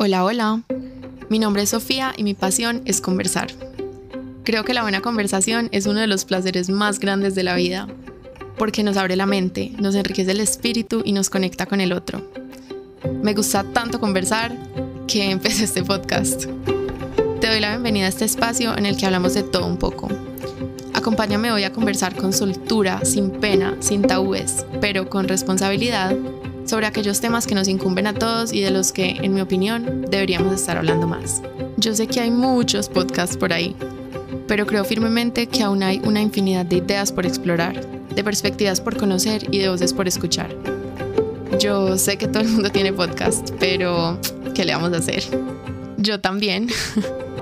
Hola, hola. Mi nombre es Sofía y mi pasión es conversar. Creo que la buena conversación es uno de los placeres más grandes de la vida, porque nos abre la mente, nos enriquece el espíritu y nos conecta con el otro. Me gusta tanto conversar que empecé este podcast. Te doy la bienvenida a este espacio en el que hablamos de todo un poco. Acompáñame hoy a conversar con soltura, sin pena, sin tabúes, pero con responsabilidad sobre aquellos temas que nos incumben a todos y de los que, en mi opinión, deberíamos estar hablando más. Yo sé que hay muchos podcasts por ahí, pero creo firmemente que aún hay una infinidad de ideas por explorar, de perspectivas por conocer y de voces por escuchar. Yo sé que todo el mundo tiene podcast, pero ¿qué le vamos a hacer? Yo también.